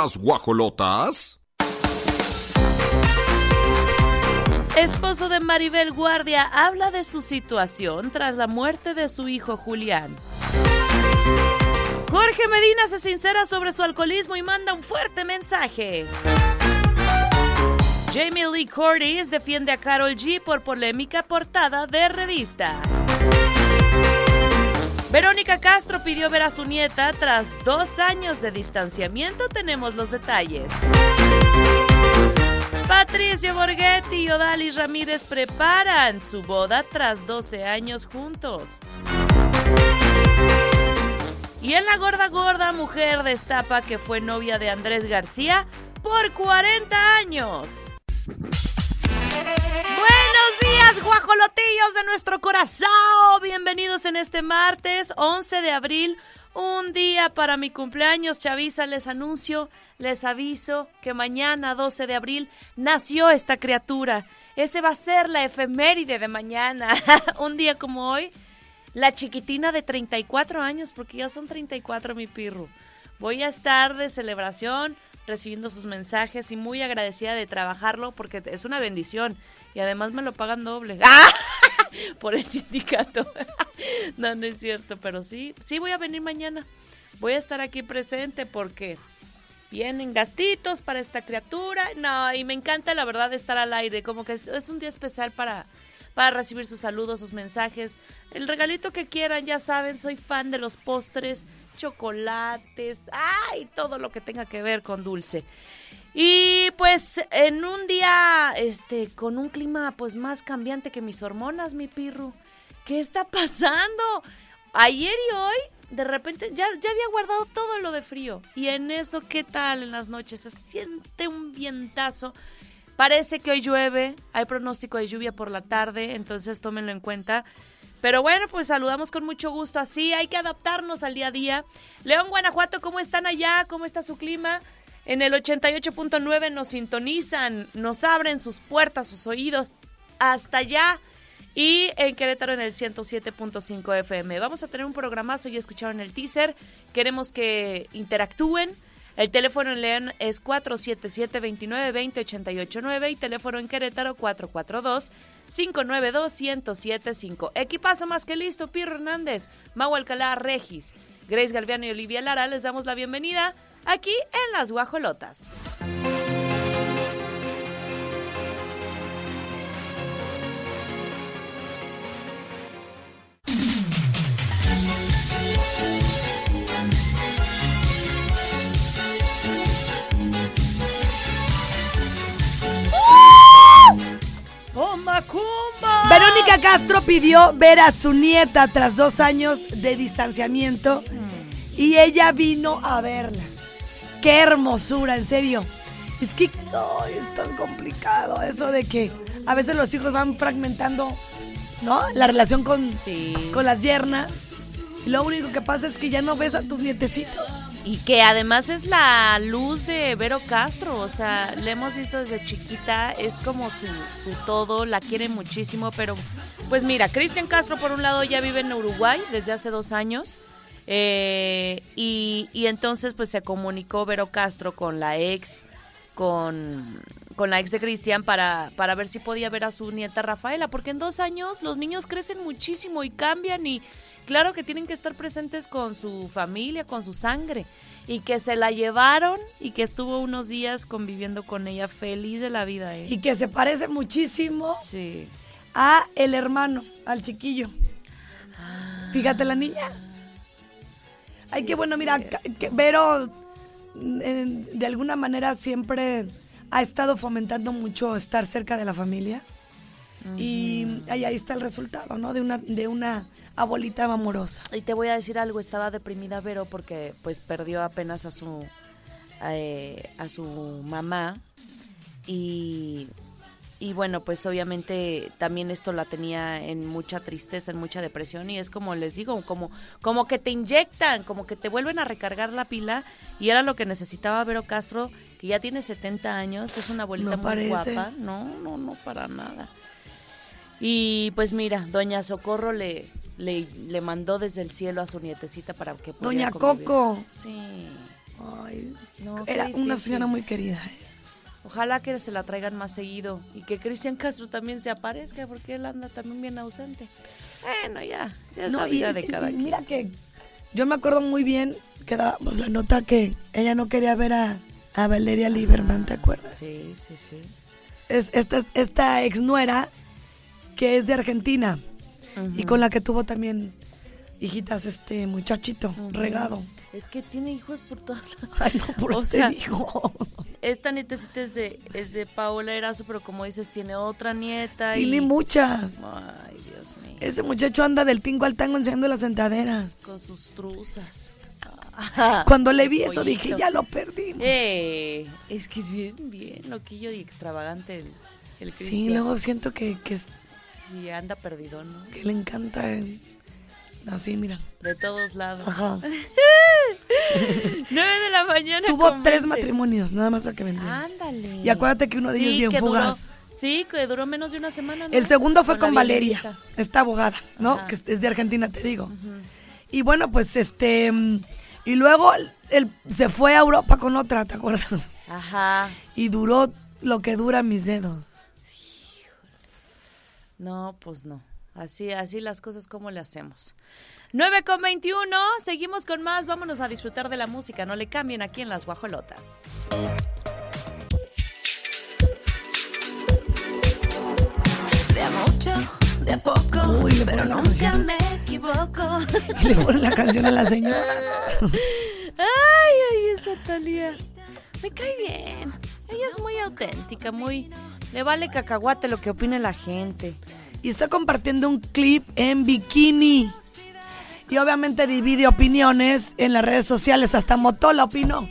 Las guajolotas. Esposo de Maribel Guardia habla de su situación tras la muerte de su hijo Julián. Jorge Medina se sincera sobre su alcoholismo y manda un fuerte mensaje. Jamie Lee Curtis defiende a Carol G por polémica portada de revista. Verónica Castro pidió ver a su nieta tras dos años de distanciamiento. Tenemos los detalles. Patricio Borghetti y Odalis Ramírez preparan su boda tras 12 años juntos. Y en la gorda gorda mujer destapa que fue novia de Andrés García por 40 años. Guajolotillos de nuestro corazón. Bienvenidos en este martes 11 de abril. Un día para mi cumpleaños, Chavisa, les anuncio, les aviso que mañana, 12 de abril, nació esta criatura. Ese va a ser la efeméride de mañana. Un día como hoy, la chiquitina de 34 años, porque ya son 34 mi pirro. Voy a estar de celebración, recibiendo sus mensajes y muy agradecida de trabajarlo porque es una bendición y además me lo pagan doble. ¡Ah! Por el sindicato. no, no es cierto, pero sí, sí voy a venir mañana. Voy a estar aquí presente porque vienen gastitos para esta criatura. No, y me encanta la verdad estar al aire, como que es un día especial para para recibir sus saludos, sus mensajes. El regalito que quieran, ya saben, soy fan de los postres, chocolates, ay, todo lo que tenga que ver con dulce. Y pues en un día este con un clima pues más cambiante que mis hormonas, mi pirru. ¿Qué está pasando? Ayer y hoy de repente ya, ya había guardado todo lo de frío. Y en eso, ¿qué tal en las noches? Se siente un vientazo Parece que hoy llueve, hay pronóstico de lluvia por la tarde, entonces tómenlo en cuenta. Pero bueno, pues saludamos con mucho gusto así, hay que adaptarnos al día a día. León, Guanajuato, ¿cómo están allá? ¿Cómo está su clima? En el 88.9 nos sintonizan, nos abren sus puertas, sus oídos, hasta allá. Y en Querétaro en el 107.5 FM. Vamos a tener un programazo, ya escucharon el teaser. Queremos que interactúen el teléfono en León es 477-2920-889 y teléfono en Querétaro 442-592-1075. Equipazo más que listo, Pirro Hernández, Mau Alcalá Regis, Grace Galviano y Olivia Lara. Les damos la bienvenida aquí en Las Guajolotas. Verónica Castro pidió ver a su nieta tras dos años de distanciamiento y ella vino a verla. Qué hermosura, en serio. Es que es tan complicado eso de que a veces los hijos van fragmentando, ¿no? La relación con, con las yernas. Y lo único que pasa es que ya no ves a tus nietecitos. Y que además es la luz de Vero Castro, o sea, le hemos visto desde chiquita, es como su, su todo, la quiere muchísimo, pero pues mira, Cristian Castro por un lado ya vive en Uruguay desde hace dos años, eh, y, y, entonces pues se comunicó Vero Castro con la ex, con, con la ex de Cristian para, para ver si podía ver a su nieta Rafaela, porque en dos años los niños crecen muchísimo y cambian y claro que tienen que estar presentes con su familia, con su sangre, y que se la llevaron y que estuvo unos días conviviendo con ella feliz de la vida. ¿eh? Y que se parece muchísimo a el hermano, al chiquillo. Ah. Fíjate la niña. Ay, qué bueno, mira, Vero de alguna manera siempre ha estado fomentando mucho estar cerca de la familia. Y ahí, ahí, está el resultado, ¿no? De una, de una abuelita amorosa. Y te voy a decir algo, estaba deprimida Vero porque pues perdió apenas a su eh, a su mamá y y bueno, pues obviamente también esto la tenía en mucha tristeza, en mucha depresión y es como les digo, como como que te inyectan, como que te vuelven a recargar la pila y era lo que necesitaba Vero Castro, que ya tiene 70 años, es una abuelita muy guapa. No, no, no para nada. Y pues mira, doña Socorro le le, le mandó desde el cielo a su nietecita para que pudiera Doña Coco. Sí. Ay, No, era una señora muy querida. ¿eh? Ojalá que se la traigan más seguido y que Cristian Castro también se aparezca porque él anda también bien ausente. Bueno, ya, ya es No, la y- vida de cada y quien. Mira que yo me acuerdo muy bien que dábamos la nota que ella no quería ver a, a Valeria Lieberman, ¿te acuerdas? Sí, sí, sí. Es esta, esta ex nuera que es de Argentina y con la que tuvo también hijitas este muchachito regado. Es que tiene hijos por todas las... Ay, no, por O sea, digo. Esta nietecita es de, es de Paola Erazo, pero como dices, tiene otra nieta y... Tiene muchas. Ay, Dios mío. Ese muchacho anda del tingo al tango enseñando las sentaderas. Con sus truzas. Cuando le vi eso dije, ya lo perdimos. Eh, es que es bien, bien loquillo y extravagante el, el sí, luego siento que, que, es- Sí, anda perdido, ¿no? que le encanta. Así, mira. De todos lados. Ajá. 9 de la mañana. Tuvo tres 20. matrimonios, nada más para que entiendan. Ándale. Y acuérdate que uno de ellos bien que duró- fugaz. sí, que duró menos de una semana. ¿no? El segundo fue con, Valeria, esta abogada, ¿no? Ajá. Que es- de Argentina, te digo. Y bueno, pues este. mm, Y luego él se fue a Europa con otra, ¿te acuerdas? Ajá. Y duró lo que dura mis dedos. No, pues no. Así, así las cosas, ¿cómo le hacemos? 9 con 21, seguimos con más. Vámonos a disfrutar de la música. No le cambien aquí en las guajolotas. De a mucho, de a poco, Uy, le pero nunca me equivoco. Y le ponen la canción a la señora. Ay, ay, esa Talía. Me cae bien. Ella es muy auténtica, muy. Le vale cacahuate lo que opine la gente. Y está compartiendo un clip en bikini. Y obviamente divide opiniones en las redes sociales. Hasta Motola opinó.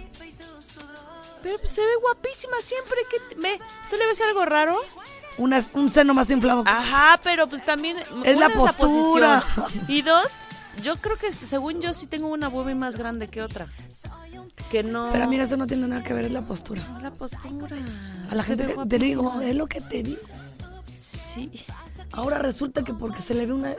Pero pues, se ve guapísima siempre que. ve, ¿Tú le ves algo raro? Una- un seno más inflado. Ajá, pero pues también. Es una la postura. y dos, yo creo que según yo sí tengo una boobie más grande que otra. Que no. Pero mira, eso no tiene nada que ver, es la postura. La postura. A la Se gente te digo, es lo que te digo. Sí. Ahora resulta que porque se le ve una,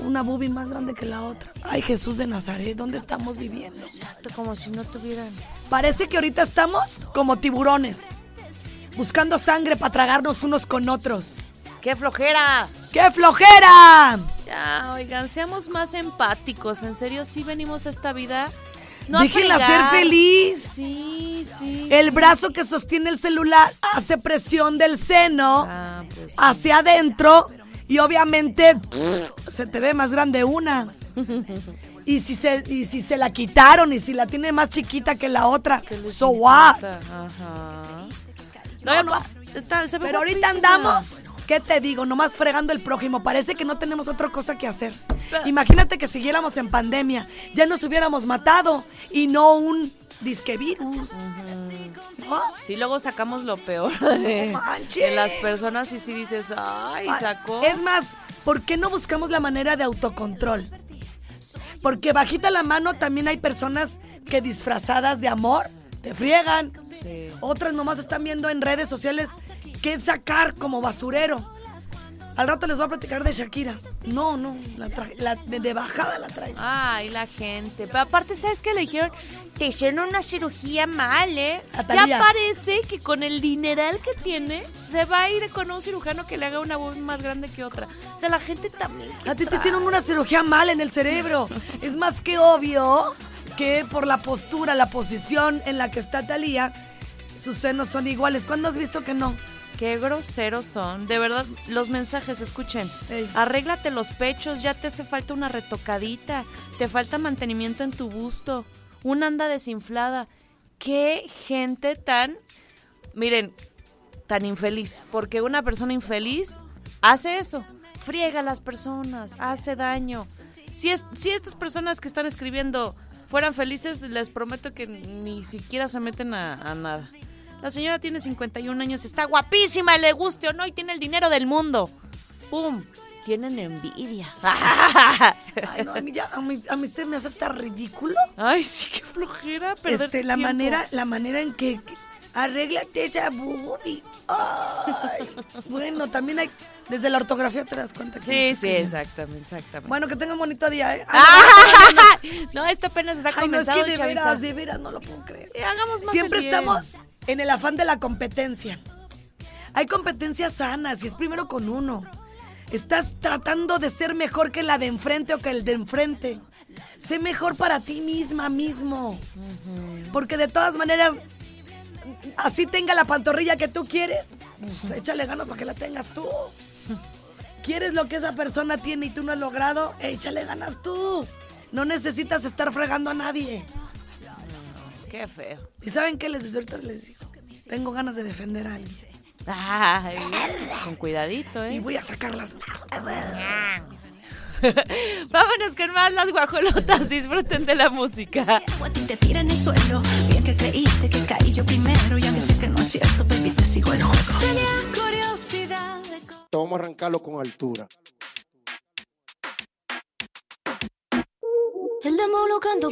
una boobie más grande que la otra. Ay, Jesús de Nazaret, ¿dónde estamos viviendo? Exacto, como si no tuvieran. Parece que ahorita estamos como tiburones, buscando sangre para tragarnos unos con otros. ¡Qué flojera! ¡Qué flojera! Ya, oigan, seamos más empáticos. En serio, sí venimos a esta vida. No a Déjenla ser feliz. Sí, sí. El brazo que sostiene el celular hace presión del seno Ah, pues sí. hacia adentro y obviamente se te ve más grande una. Y si, se, y si se la quitaron y si la tiene más chiquita que la otra, ¿Qué les so what? Ajá. No, No. Está, se Pero ahorita andamos, ¿qué te digo? Nomás fregando el prójimo. Parece que no tenemos otra cosa que hacer. Imagínate que siguiéramos en pandemia, ya nos hubiéramos matado y no un disque virus. ¿No? Sí, luego sacamos lo peor de, las personas y sí dices, ay, sacó. Es más, ¿por qué no buscamos la manera de autocontrol? Porque bajita la mano también hay personas que disfrazadas de amor te friegan. Sí. Otras nomás están viendo en redes sociales qué sacar como basurero. Al rato les voy a platicar de Shakira. No, no, la de, bajada la traigo. Ay, la gente. Pero aparte, ¿sabes qué le dijeron? Te hicieron una cirugía mal, ¿eh? A Thalía. Ya parece que con el dineral que tiene, se va a ir con un cirujano que le haga una voz más grande que otra. O sea, la gente también. ¿qué A ti te hicieron una cirugía mal en el cerebro. Es más que obvio que por la postura, la posición en la que está Talía, sus senos son iguales. ¿Cuándo has visto que no? Qué groseros son. De verdad, los mensajes, escuchen. Ey. Arréglate los pechos, ya te hace falta una retocadita. Te falta mantenimiento en tu busto. Una anda desinflada. Qué gente tan. Miren, tan infeliz. Porque una persona infeliz hace eso. Friega a las personas, hace daño. Si, es, si estas personas que están escribiendo fueran felices, les prometo que ni siquiera se meten a, a nada. La señora tiene 51 años, está guapísima, le guste o no, y tiene el dinero del mundo. ¡Pum! Tienen envidia. Ay, no, a mí ya, a mí, a mí este me hace hasta ridículo. Ay, sí, qué flojera. perder Este, la tiempo. manera, la manera en que, que- arréglate esa boobie. Ay, bueno, también hay, Desde la ortografía te das cuenta. que Sí, sí, exactamente, exactamente. Bueno, que tenga un bonito día, ¿eh? ¡Ah! No, esto apenas está Ay, no, es que de veras, de veras, no lo puedo creer. Sí, hagamos más Siempre estamos en el afán de la competencia. Hay competencias sanas y es primero con uno. Estás tratando de ser mejor que la de enfrente o que el de enfrente. Sé mejor para ti misma, mismo. Porque de todas maneras, así tenga la pantorrilla que tú quieres, pues échale ganas para que la tengas tú. ¿Quieres lo que esa persona tiene y tú no has logrado? Échale ganas tú. No necesitas estar fregando a nadie. Qué feo. ¿Y saben qué les deseo? Ahorita les digo. Tengo ganas de defender a alguien. Ay, con cuidadito, Y ¿eh? voy a sacarlas. Vámonos con más las guajolotas. Disfruten de la música. Te tira en el suelo. Bien que creíste que caí yo primero. Y aunque sé que no es cierto, baby, te sigo el juego. Vamos a arrancarlo con altura.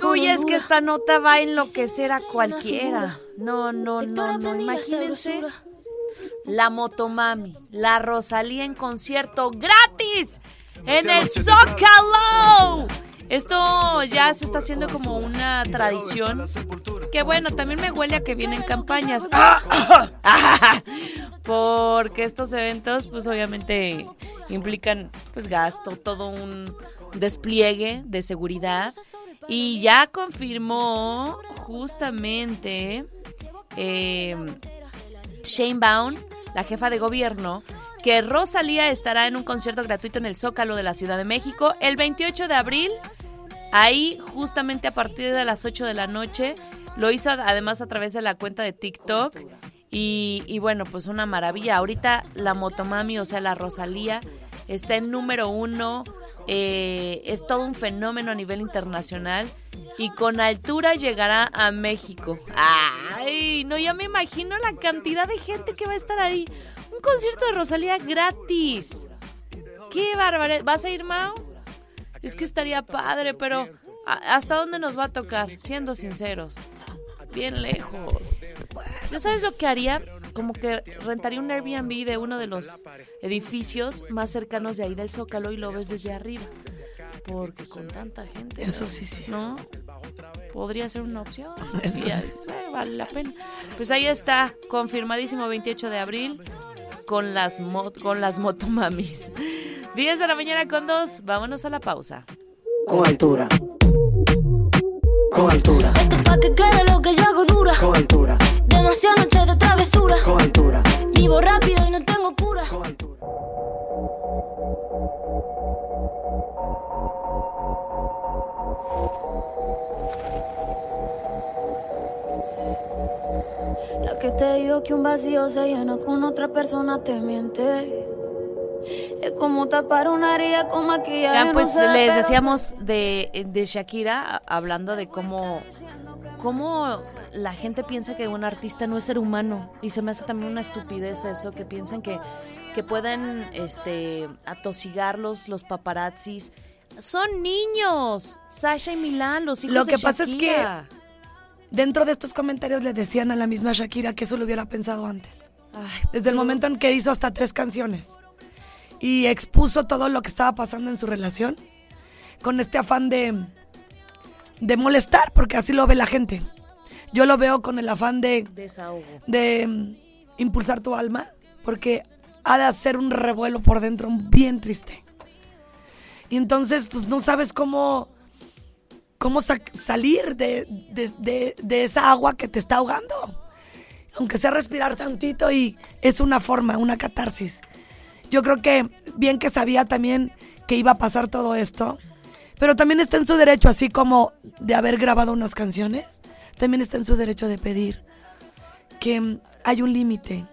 Uy, es que esta nota va a enloquecer a cualquiera. No, no, no, no. Imagínense la Motomami, la Rosalía en concierto gratis en el Zócalo. Esto ya se está haciendo como una tradición. Que bueno, también me huele a que vienen campañas. Porque estos eventos, pues obviamente implican pues gasto, todo un despliegue de seguridad. Y ya confirmó justamente eh, Shane Baum, la jefa de gobierno, que Rosalía estará en un concierto gratuito en el Zócalo de la Ciudad de México el 28 de abril. Ahí, justamente a partir de las 8 de la noche, lo hizo ad- además a través de la cuenta de TikTok. Y, y bueno, pues una maravilla. Ahorita la Motomami, o sea, la Rosalía, está en número uno. eh, es todo un fenómeno a nivel internacional. Y con altura llegará a México. ¡Ay! No, ya me imagino la cantidad de gente que va a estar ahí. Un concierto de Rosalía gratis. ¡Qué barbaridad! ¿Vas a ir, Mau? Es que estaría padre, pero ¿a- ¿hasta dónde nos va a tocar? Siendo sinceros. Bien lejos. ¿Yo sabes lo que haría? Como que rentaría un Airbnb de uno de los edificios más cercanos de ahí del Zócalo y lo ves desde arriba. Porque con tanta gente. Eso sí, sí. ¿No? Podría ser una opción. Eso sí. dices, "Bueno, vale la pena. Pues ahí está, confirmadísimo 28 de abril con las, mo- con las motomamis. 10 de la mañana con 2, vámonos a la pausa. Con altura. Con altura. Esto pa' que quede lo que yo hago dura. Con altura. Demasiadas noches de travesura. Con altura. Vivo rápido y no tengo cura. Con altura. Que te digo que un vacío se llena con otra persona te miente. Es como tapar una herida con maquillaje. No pues ve, les decíamos de, de Shakira, hablando de cómo, cómo la gente piensa que un artista no es ser humano. Y se me hace también una estupidez eso, que piensan que, que pueden este, atosigarlos los paparazzis. Son niños, Sasha y Milán, los hijos Lo de que pasa es que- Shakira. Dentro de estos comentarios le decían a la misma Shakira que eso lo hubiera pensado antes. Ay, Desde el momento en que hizo hasta tres canciones. Y expuso todo lo que estaba pasando en su relación. Con este afán de, de molestar, porque así lo ve la gente. Yo lo veo con el afán de, desahogo. de mm, impulsar tu alma, porque ha de hacer un revuelo por dentro bien triste. Y entonces, pues no sabes cómo, cómo sa- salir de, de- de- esa agua que te está ahogando. Aunque sea respirar tantito y es una forma, una catarsis. Yo creo que bien que sabía también que iba a pasar todo esto, pero también está en su derecho, así como de haber grabado unas canciones, también está en su derecho de pedir que mm, hay un límite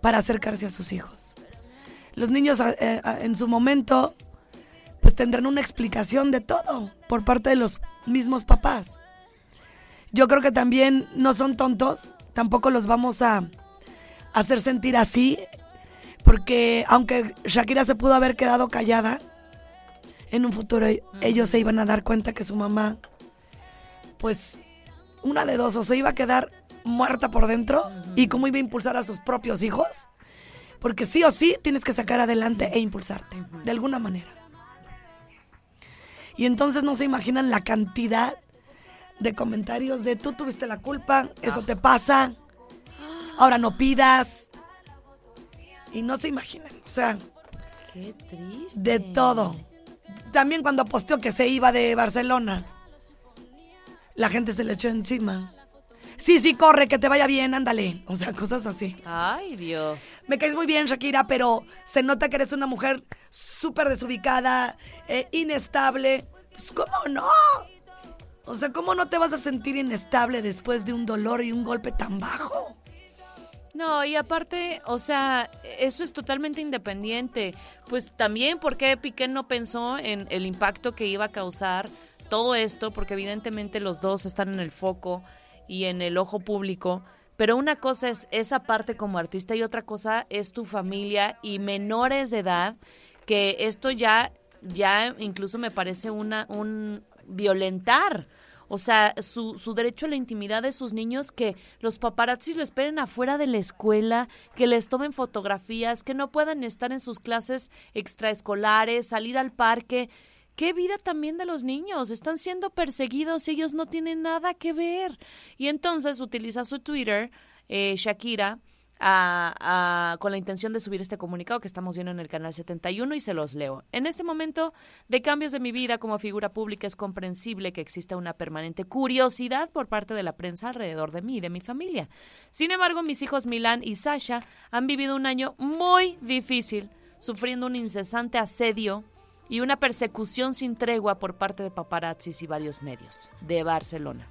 para acercarse a sus hijos. Los niños eh, a- en su momento pues tendrán una explicación de todo por parte de los mismos papás. Yo creo que también no son tontos, tampoco los vamos a hacer sentir así, porque aunque Shakira se pudo haber quedado callada, en un futuro ellos se iban a dar cuenta que su mamá, pues una de dos, o se iba a quedar muerta por dentro y cómo iba a impulsar a sus propios hijos, Porque sí o sí tienes que sacar adelante e impulsarte, de alguna manera. Y entonces no se imaginan la cantidad de comentarios de tú tuviste la culpa, eso te pasa, ahora no pidas. Y no se imaginan, o sea, Qué triste. de todo. También cuando posteó que se iba de Barcelona, la gente se le echó encima. Sí, sí, corre, que te vaya bien, ándale. O sea, cosas así. Ay, Dios. Me caes muy bien, Shakira, pero se nota que eres una mujer súper desubicada, eh, inestable. Pues, ¿cómo no? O sea, ¿cómo no te vas a sentir inestable después de un dolor y un golpe tan bajo? No, y aparte, o sea, eso es totalmente independiente. Pues también, porque Piqué no pensó en el impacto que iba a causar todo esto? Porque evidentemente los dos están en el foco y en el ojo público. Pero una cosa es esa parte como artista y otra cosa es tu familia y menores de edad, que esto ya, ya incluso me parece una, un violentar. O sea, su, su derecho a la intimidad de sus niños, que los paparazzis lo esperen afuera de la escuela, que les tomen fotografías, que no puedan estar en sus clases extraescolares, salir al parque. ¿Qué vida también de los niños? Están siendo perseguidos y ellos no tienen nada que ver. Y entonces utiliza su Twitter, eh, Shakira, a- con la intención de subir este comunicado que estamos viendo en el canal 71 y se los leo. En este momento de cambios de mi vida como figura pública es comprensible que exista una permanente curiosidad por parte de la prensa alrededor de mí y de mi familia. Sin embargo, mis hijos Milán y Sasha han vivido un año muy difícil, sufriendo un incesante asedio y una persecución sin tregua por parte de paparazzis y varios medios de Barcelona.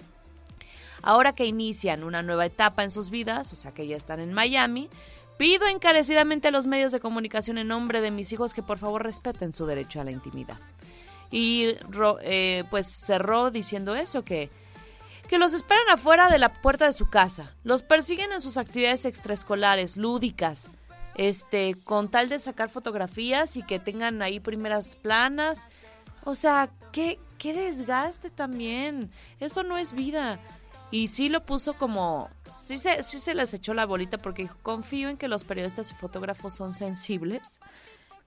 Ahora que inician una nueva etapa en sus vidas, o sea que ya están en Miami, pido encarecidamente a los medios de comunicación en nombre de mis hijos que por favor respeten su derecho a la intimidad. Y eh, pues cerró diciendo eso, que, que los esperan afuera de la puerta de su casa, los persiguen en sus actividades extraescolares, lúdicas, este, con tal de sacar fotografías y que tengan ahí primeras planas. O sea, qué, qué desgaste también. Eso no es vida. Y sí lo puso como, sí se, sí se les echó la bolita porque dijo, confío en que los periodistas y fotógrafos son sensibles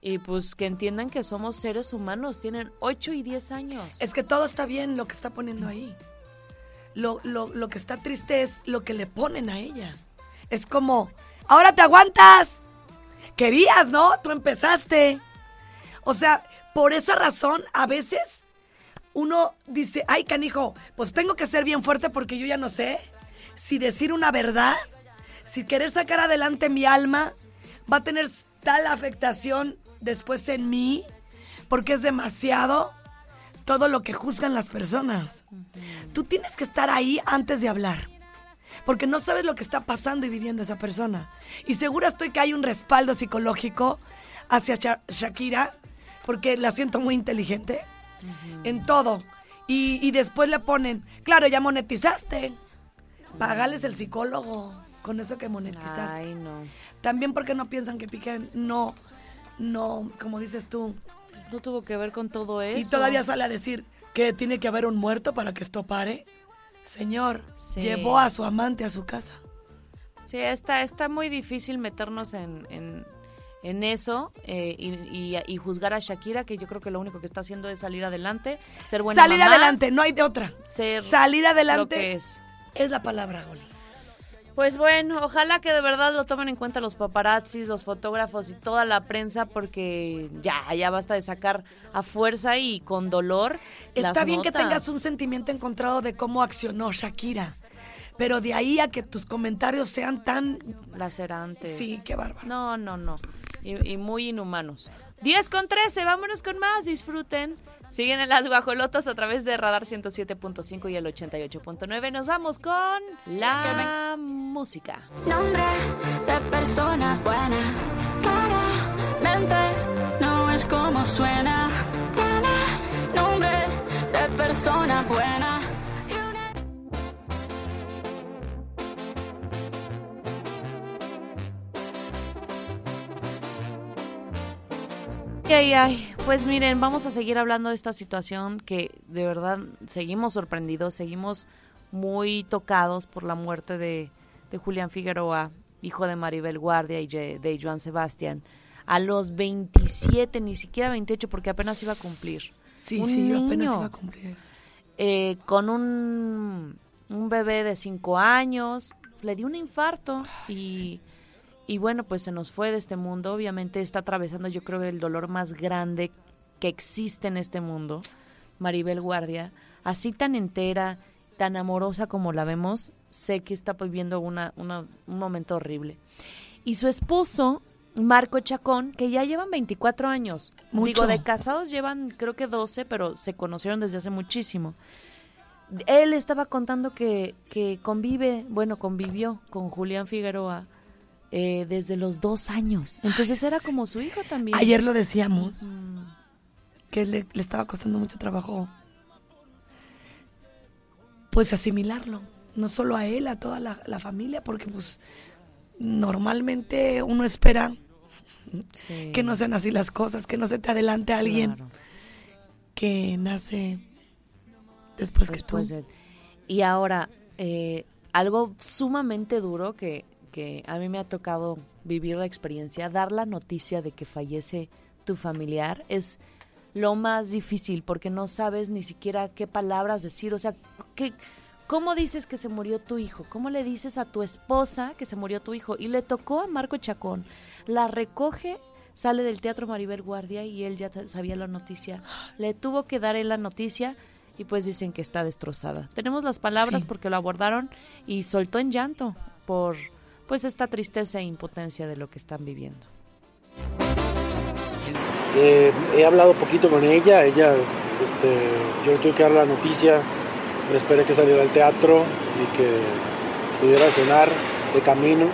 y pues que entiendan que somos seres humanos, tienen 8 y 10 años. Es que todo está bien lo que está poniendo ahí. Lo, lo, lo que está triste es lo que le ponen a ella. Es como, ahora te aguantas. Querías, ¿no? Tú empezaste. O sea, por esa razón, a veces uno dice, ay, canijo, pues tengo que ser bien fuerte porque yo ya no sé si decir una verdad, si querer sacar adelante mi alma, va a tener tal afectación después en mí, porque es demasiado todo lo que juzgan las personas. Tú tienes que estar ahí antes de hablar. Porque no sabes lo que está pasando y viviendo esa persona. Y segura estoy que hay un respaldo psicológico hacia Sha- Shakira, porque la siento muy inteligente en todo. Y, y después le ponen, claro, ya monetizaste. Pagales el psicólogo con eso que monetizaste. Ay, no. También porque no piensan que Piqué no, no, como dices tú, No tuvo que ver con todo eso. y todavía sale a decir que tiene que haber un muerto para que esto pare. Señor, Sí. llevó a su amante a su casa. Sí, está, está muy difícil meternos en, en, en eso eh, y, y- y juzgar a Shakira, que yo creo que lo único que está haciendo es salir adelante, ser buena Salir mamá, adelante, no hay de otra. ser Salir lo adelante que es. es la palabra, Oli. Pues bueno, ojalá que de verdad lo tomen en cuenta los paparazzis, los fotógrafos y toda la prensa, porque ya, ya basta de sacar a fuerza y con dolor. Está las bien que tengas un sentimiento encontrado de cómo accionó Shakira, pero de ahí a que tus comentarios sean tan... lacerantes. Sí, qué bárbaro. No, no, no. Y, y muy inhumanos. 10 con 13, vámonos con más, disfruten. Siguen en las guajolotas a través de Radar 107.5 y el 88.9. Nos vamos con la música. Nombre de persona buena. Claramente no es como suena. Tiene nombre de persona buena. Ay, ay. Pues miren, vamos a seguir hablando de esta situación que de verdad seguimos sorprendidos, seguimos muy tocados por la muerte de, de Julián Figueroa hijo de Maribel Guardia y de, Joan Sebastián, a los 27, ni siquiera 28, porque apenas iba a cumplir. Sí, Un sí, apenas iba a cumplir. eh, con un, un bebé de cinco años, le dio un infarto y, y bueno, pues se nos fue de este mundo. Obviamente está atravesando yo creo el dolor más grande que existe en este mundo, Maribel Guardia, así tan entera, tan amorosa como la vemos, sé que está viviendo una, una- un momento horrible. Y su esposo, Marco Chacón, que ya llevan 24 años. Mucho. Digo, de casados llevan creo que 12, pero se conocieron desde hace muchísimo. Él estaba contando que, que convive, bueno, convivió con Julián Figueroa eh, desde los dos años. Entonces era como su hijo también. Ayer lo decíamos, que le, le estaba costando mucho trabajo, pues asimilarlo. No solo a él, a toda la, la familia, porque pues normalmente uno espera sí, que no sean así las cosas, que no se te adelante alguien claro. que nace después, después que tú. de- Y ahora, eh, algo sumamente duro que, que a mí me ha tocado vivir la experiencia, dar la noticia de que fallece tu familiar es lo más difícil porque no sabes ni siquiera qué palabras decir, o sea, ¿qué, ¿cómo dices que se murió tu hijo? ¿Cómo le dices a tu esposa que se murió tu hijo? Y le tocó a Marco Chacón, la recoge, sale del Teatro Maribel Guardia y él ya sabía la noticia, le tuvo que dar él la noticia y pues dicen que está destrozada. Tenemos las palabras Sí. porque lo abordaron y soltó en llanto por pues esta tristeza e impotencia de lo que están viviendo. Eh, he hablado poquito con ella, ella, este, yo tuve que dar la noticia, me esperé que saliera al teatro y que pudiera cenar de camino,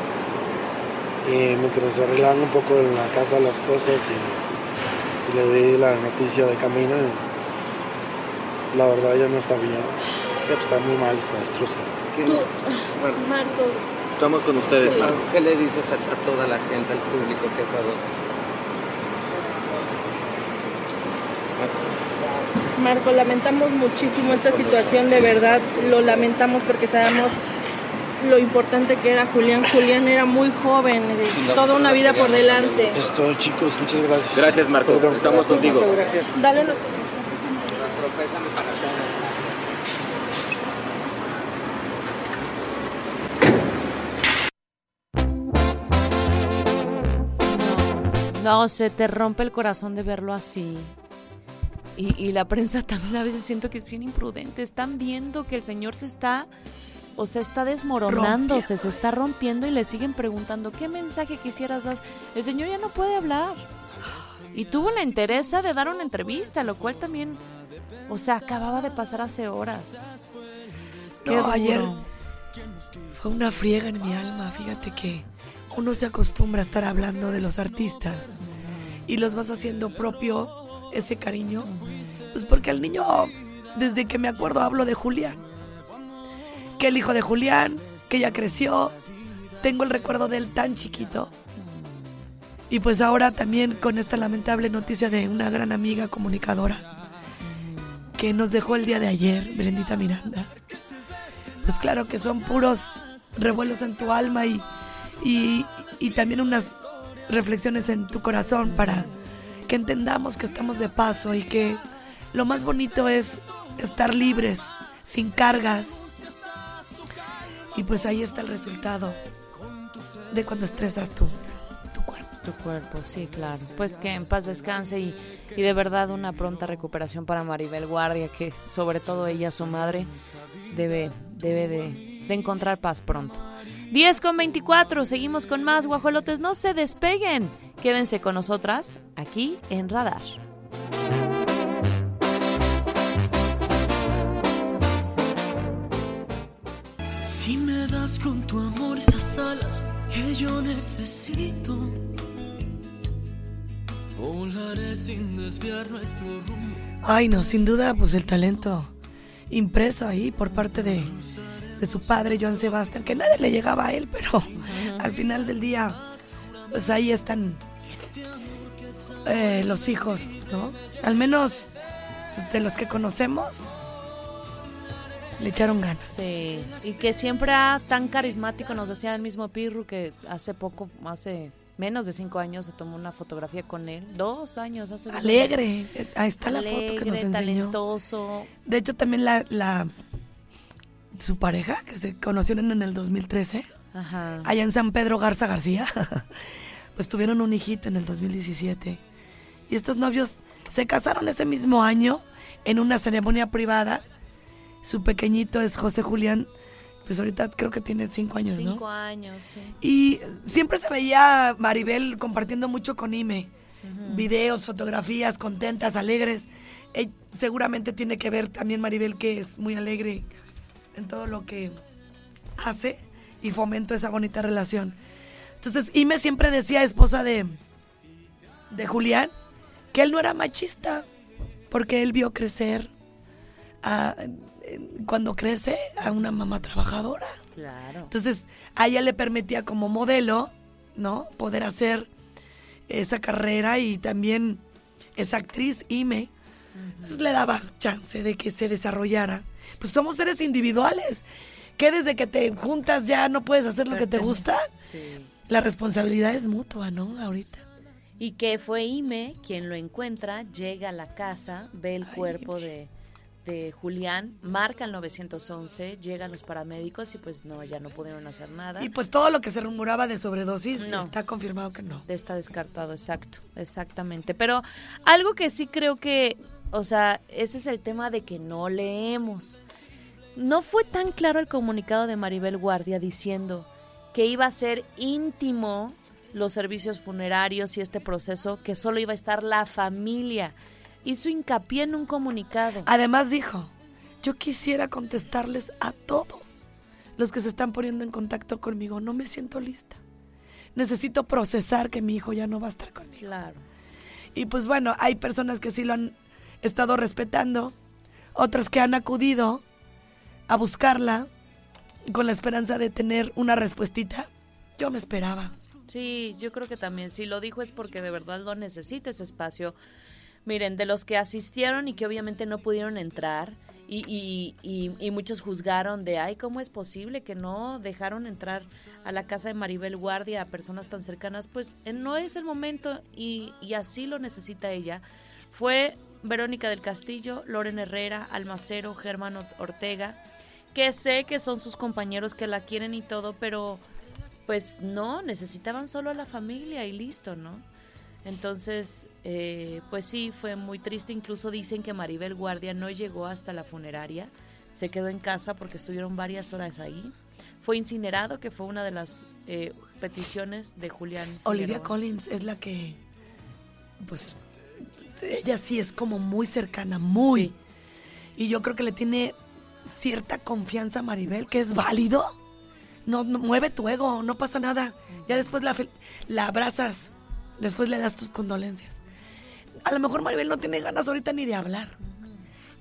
y mientras se arreglaban un poco en la casa las cosas y, y le di la noticia de camino, y la verdad ella no está bien, está muy mal, está destrozada. Marco, Estamos con ustedes. Sí. ¿Qué le dices a, a toda la gente, al público que ha estado? Marco, lamentamos muchísimo esta situación, de verdad lo lamentamos porque sabemos lo importante que era Julián. Julián era muy joven, de toda una vida por delante. Estoy chicos, muchas gracias. Gracias, Marco. Perdón. Estamos contigo. Dale los- No, se te rompe el corazón de verlo así. Y, y la prensa también a veces siento que es bien imprudente. Están viendo que el señor se está, o sea, está desmoronándose, se está rompiendo y le siguen preguntando, ¿qué mensaje quisieras dar? El señor ya no puede hablar. Y tuvo la entereza de dar una entrevista, lo cual también, o sea, acababa de pasar hace horas. Qué No, ayer fue una friega en mi alma. Fíjate que uno se acostumbra a estar hablando de los artistas y los vas haciendo propio ese cariño. Pues porque al niño, desde que me acuerdo, hablo de Julián. Que el hijo de Julián, que ya creció. Tengo el recuerdo de él tan chiquito. Y pues ahora también con esta lamentable noticia de una gran amiga comunicadora que nos dejó el día de ayer, Brendita Miranda pues claro que son puros revuelos en tu alma y, y, y también unas reflexiones en tu corazón para que entendamos que estamos de paso y que lo más bonito es estar libres, sin cargas. Y pues ahí está el resultado de cuando estresas tú, tu cuerpo. Tu cuerpo, sí, claro. Pues que en paz descanse y, y de verdad una pronta recuperación para Maribel Guardia, que sobre todo ella, su madre, debe, debe de, de encontrar paz pronto. 10 con 24, seguimos con más guajolotes, no se despeguen. Quédense con nosotras aquí en Radar. Si me das con tu amor esas alas que yo necesito, volaré sin desviar nuestro rumbo. Ay, no, sin duda, pues el talento impreso ahí por parte de, de su padre, Joan Sebastián, que nadie le llegaba a él, pero al final del día, pues ahí están eh, los hijos, ¿no? Al menos pues, de los que conocemos, le echaron ganas. Sí, y que siempre tan carismático, nos decía el mismo Pirru que hace poco, hace menos de cinco años se tomó una fotografía con él, dos años, hace Alegre, ahí está la foto que nos enseñó. talentoso. De hecho, también la, la su pareja, que se conocieron en el 2013, Ajá. allá en San Pedro Garza García, pues tuvieron un hijito en el 2017. Y estos novios se casaron ese mismo año en una ceremonia privada. Su pequeñito es José Julián, pues ahorita creo que tiene cinco años, ¿no? Cinco años, sí. Y siempre se veía Maribel compartiendo mucho con Ime. Videos, fotografías, contentas, alegres. Eh, seguramente tiene que ver también Maribel que es muy alegre en todo lo que hace y fomenta esa bonita relación. Entonces, Ime siempre decía, esposa de, de Julián, que él no era machista, porque él vio crecer a- cuando crece a una mamá trabajadora. Claro. Entonces, a ella le permitía como modelo, ¿no? Poder hacer esa carrera y también esa actriz, Ime. Entonces le daba chance de que se desarrollara. Pues somos seres individuales. Que desde que te juntas ya no puedes hacer lo que te gusta. Sí. La responsabilidad es mutua, ¿no? Ahorita. Y que fue Ime quien lo encuentra, llega a la casa, ve el cuerpo de, de Julián, marca el 911, llegan los paramédicos y pues no, ya no pudieron hacer nada. Y pues todo lo que se rumoraba de sobredosis No. está confirmado que no. Está descartado, exacto, exactamente. Pero algo que sí creo que, o sea, ese es el tema de que no leemos. No fue tan claro el comunicado de Maribel Guardia diciendo que iba a ser íntimo los servicios funerarios y este proceso, que solo iba a estar la familia. Hizo hincapié en un comunicado. Además dijo, yo quisiera contestarles a todos los que se están poniendo en contacto conmigo. No me siento lista. Necesito procesar que mi hijo ya no va a estar conmigo. Claro. Y pues bueno, hay personas que sí lo han estado respetando, otras que han acudido a buscarla con la esperanza de tener una respuestita. Yo me esperaba. Sí, yo creo que también. Si lo dijo es porque de verdad lo necesita ese espacio. Miren, de los que asistieron y que obviamente no pudieron entrar y, y, y, y muchos juzgaron de, ay, ¿cómo es posible que no dejaron entrar a la casa de Maribel Guardia a personas tan cercanas? Pues eh, no es el momento y, y así lo necesita ella. Fue Verónica del Castillo, Loren Herrera, Almacero, Germán Ort- Ortega, que sé que son sus compañeros que la quieren y todo, pero pues no, necesitaban solo a la familia y listo, ¿no? Entonces, eh, pues sí, fue muy triste. Incluso dicen que Maribel Guardia no llegó hasta la funeraria, se quedó en casa porque estuvieron varias horas ahí. Fue incinerado, que fue una de las eh, peticiones de Julián. Olivia Figueroa. Collins es la que, pues, ella sí es como muy cercana, muy. Y yo creo que le tiene cierta confianza a Maribel, que es válido. No, no, mueve tu ego, no pasa nada. Ya después la, abrazas, después le das tus condolencias. A lo mejor Maribel no tiene ganas ahorita ni de hablar,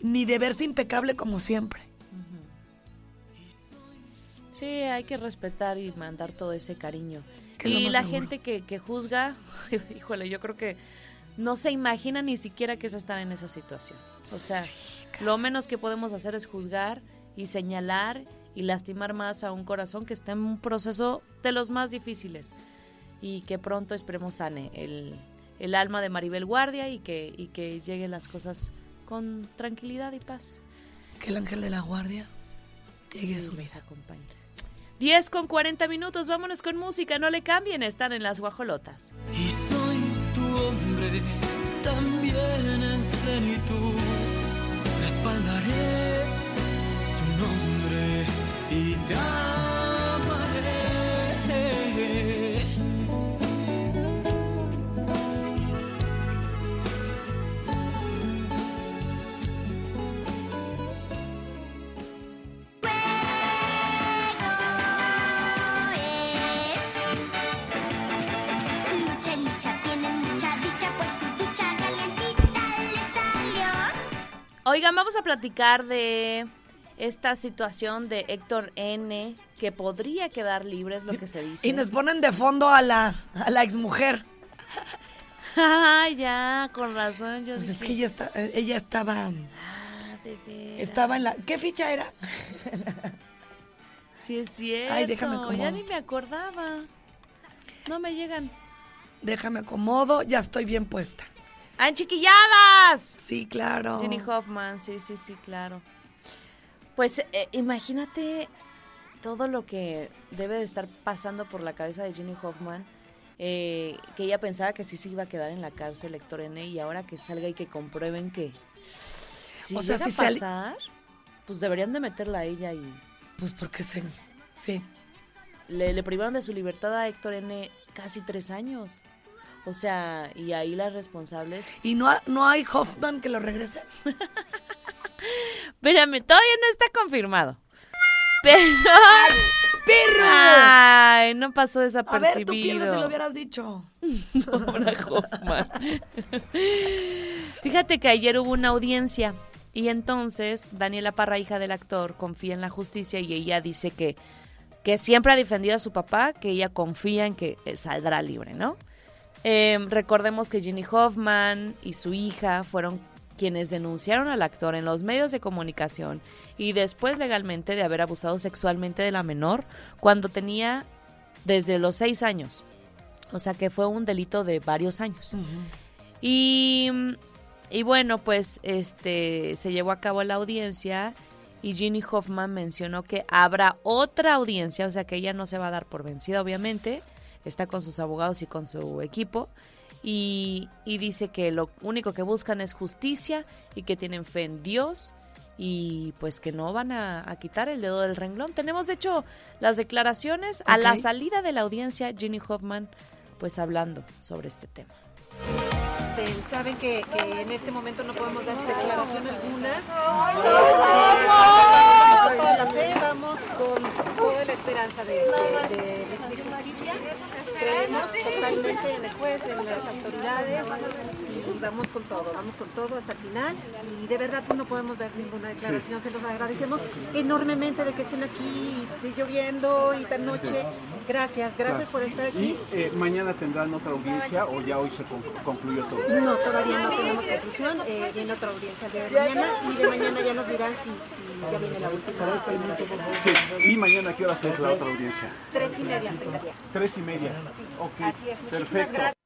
ni de verse impecable como siempre. Sí, hay que respetar y mandar todo ese cariño. Que Y la seguro. gente que, que juzga, híjole, yo creo que no se imagina ni siquiera que es estar en esa situación. O sea, lo menos que podemos hacer es juzgar y señalar y lastimar más a un corazón que está en un proceso de los más difíciles y que pronto esperemos sane el, el alma de Maribel Guardia y que, y que lleguen las cosas con tranquilidad y paz. Que el ángel de la guardia llegue a Sí, su nos vida. acompañe. 10 con 40 minutos, vámonos con música, no le cambien, están en las guajolotas. También en plenitud. Respaldaré tu nombre y te Oigan, vamos a platicar de esta situación de Héctor N, que podría quedar libre, es lo que se dice. Y nos ponen de fondo a la, a la exmujer. Ah, ya, con razón. Yo Pues es que ella, está, ella estaba... de veras. Estaba en la... ¿Qué ficha era? Sí, es cierto. Ay, déjame Ya acomodo. ni me acordaba. No me llegan. Déjame acomodo, ya estoy bien puesta. ¡Ah, chiquilladas! Sí, claro. Jenny Hoffman, sí, sí, sí, claro. Pues eh, imagínate todo lo que debe de estar pasando por la cabeza de Jenny Hoffman, eh, que ella pensaba que sí se iba a quedar en la cárcel Héctor N y ahora que salga y que comprueben que si O sea, llega si a sale- pasar, pues deberían de meterla a ella y Pues porque se... Sí. le, le privaron de su libertad a Héctor N casi tres años. O sea, y ahí las responsables ¿Y no, ha- no hay Hoffman que lo regrese? Espérame, todavía no está confirmado. Pero. ¡Perro! Ay, no pasó A desapercibido. ver, tú piensas si lo hubieras dicho. Pobre Hoffman. Fíjate que ayer hubo una audiencia y entonces Daniela Parra, hija del actor, confía en la justicia y ella dice que, que siempre ha defendido a su papá, que ella confía en que eh, saldrá libre, ¿no? Eh, recordemos que Ginny Hoffman y su hija fueron quienes denunciaron al actor en los medios de comunicación y después legalmente de haber abusado sexualmente de la menor cuando tenía desde los seis años. O sea que fue un delito de varios años. Y, y bueno, pues este se llevó a cabo la audiencia y Ginny Hoffman mencionó que habrá otra audiencia, o sea que ella no se va a dar por vencida, obviamente. Está con sus abogados y con su equipo. Y, y dice que lo único que buscan es justicia y que tienen fe en Dios y pues que no van a, a quitar el dedo del renglón. Tenemos hecho las declaraciones a la salida de la audiencia, Ginny Hoffman pues hablando sobre este tema. Saben que, que en este momento no podemos dar declaración alguna. Este, vamos con toda la fe, vamos con toda la esperanza de, recibir justicia. Creemos totalmente en el juez, en las autoridades vamos con todo, vamos con todo hasta el final. Y de verdad no podemos dar ninguna declaración. Se los agradecemos enormemente de que estén aquí y lloviendo y tan noche. Gracias, gracias por estar aquí. ¿Y eh, mañana tendrán otra audiencia o ya hoy se con- concluyó todo? No, todavía no tenemos conclusión. Eh, viene otra audiencia de mañana y de mañana ya nos dirán si, si ya viene la última. Sí, y mañana qué hora es la otra audiencia? Tres y media empezaría. Tres y media. Ok, Así es, muchísimas perfecto. gracias.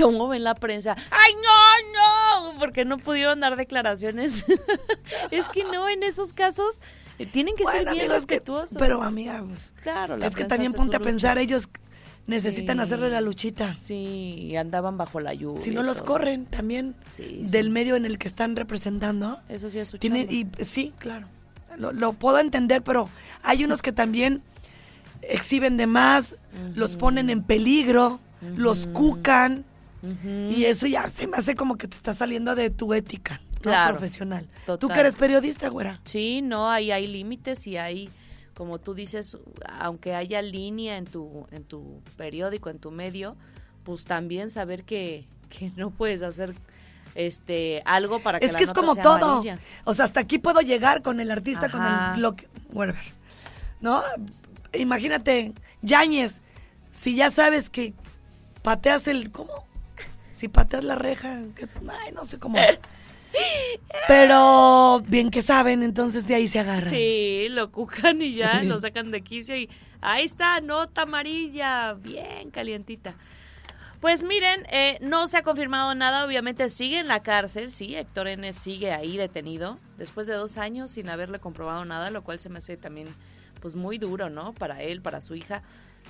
¿Cómo ven la prensa? ¡Ay, no, no! Porque no pudieron dar declaraciones. es que no, en esos casos eh, tienen que ser Bueno, bien amigo, es que- respetuosos. pero amiga, pues, claro, la es que también ponte a pensar, ellos necesitan Sí. hacerle la luchita. Sí, y andaban bajo la lluvia. Si no los todo. corren también Sí, del sí. medio en el que están representando. Eso sí es su Tiene, y sí, claro. Lo, lo puedo entender, pero hay unos que también exhiben de más, los ponen en peligro, los cucan. Y eso ya se me hace como que te está saliendo de tu ética ¿no? Claro, profesional. Tú total. que eres periodista, güera. Sí, no, ahí hay límites y hay, como tú dices, aunque haya línea en tu, en tu periódico, en tu medio, pues también saber que, que no puedes hacer este algo para que Es la que es nota como sea todo. amarilla. O sea, hasta aquí puedo llegar con el artista, Ajá. con el lo que, whatever. ¿No? Imagínate, Yáñez, si ya sabes que pateas el ¿cómo? Si pateas la reja, que- ay, no sé cómo. Pero bien que saben, entonces de ahí se agarran. Sí, lo cucan y ya lo sacan de quicio y ahí está, nota amarilla, bien calientita. Pues miren, eh, no se ha confirmado nada, obviamente sigue en la cárcel, sí, Héctor N sigue ahí detenido, después de dos años sin haberle comprobado nada, lo cual se me hace también pues muy duro, ¿no? Para él, para su hija.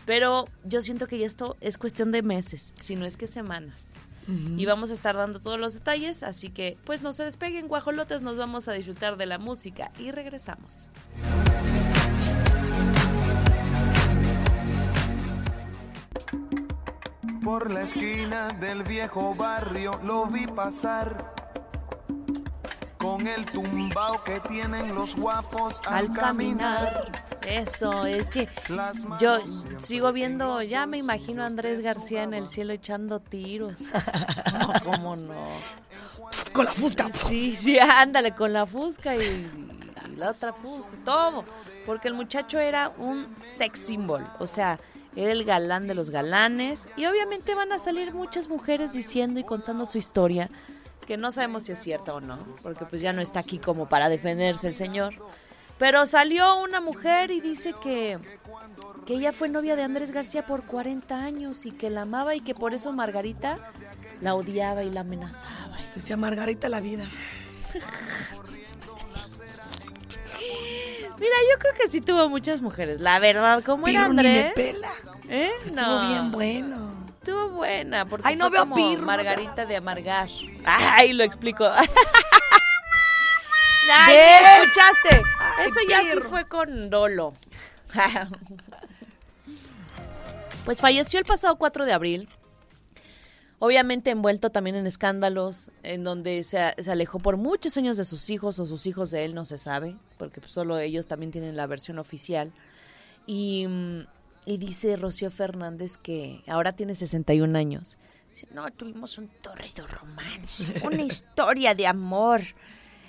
Pero yo siento que esto es cuestión de meses, si no es que semanas. Y vamos a estar dando todos los detalles, así que pues no se despeguen, guajolotes, nos vamos a disfrutar de la música y regresamos. Por la esquina del viejo barrio lo vi pasar con el tumbao que tienen los guapos al, al caminar. Eso, es que yo sigo viendo, ya me imagino a Andrés García en el cielo echando tiros. No, ¿cómo no? Con la fusca. Sí, sí, ándale, con la fusca y, y la otra fusca, todo. Porque el muchacho era un sex symbol, o sea, Era el galán de los galanes. Y obviamente van a salir muchas mujeres diciendo y contando su historia, que no sabemos si es cierta o no, porque pues ya no está aquí como para defenderse el señor. Pero salió una mujer y dice que, que ella fue novia de Andrés García por 40 años y que la amaba y que por eso Margarita la odiaba y la amenazaba. Decía Margarita la vida. Mira, yo creo que sí tuvo muchas mujeres. La verdad, ¿cómo era Pirru ni me Andrés? pela. ¿Eh? Estuvo No. bien bueno. Estuvo buena, porque Ay, no fue veo como Pirru, no Margarita de amargar. Ay, lo explico. Ay, ¿Ves? ¿escuchaste? Ay, Eso ya sí fue con dolo. pues falleció el pasado 4 de abril. Obviamente envuelto también en escándalos, en donde se, se alejó por muchos años de sus hijos o sus hijos de él, no se sabe, porque pues, solo ellos también tienen la versión oficial. Y, mm, y dice Rocío Fernández que ahora tiene 61 años. Dice, no, tuvimos un torrido romance, una historia de amor.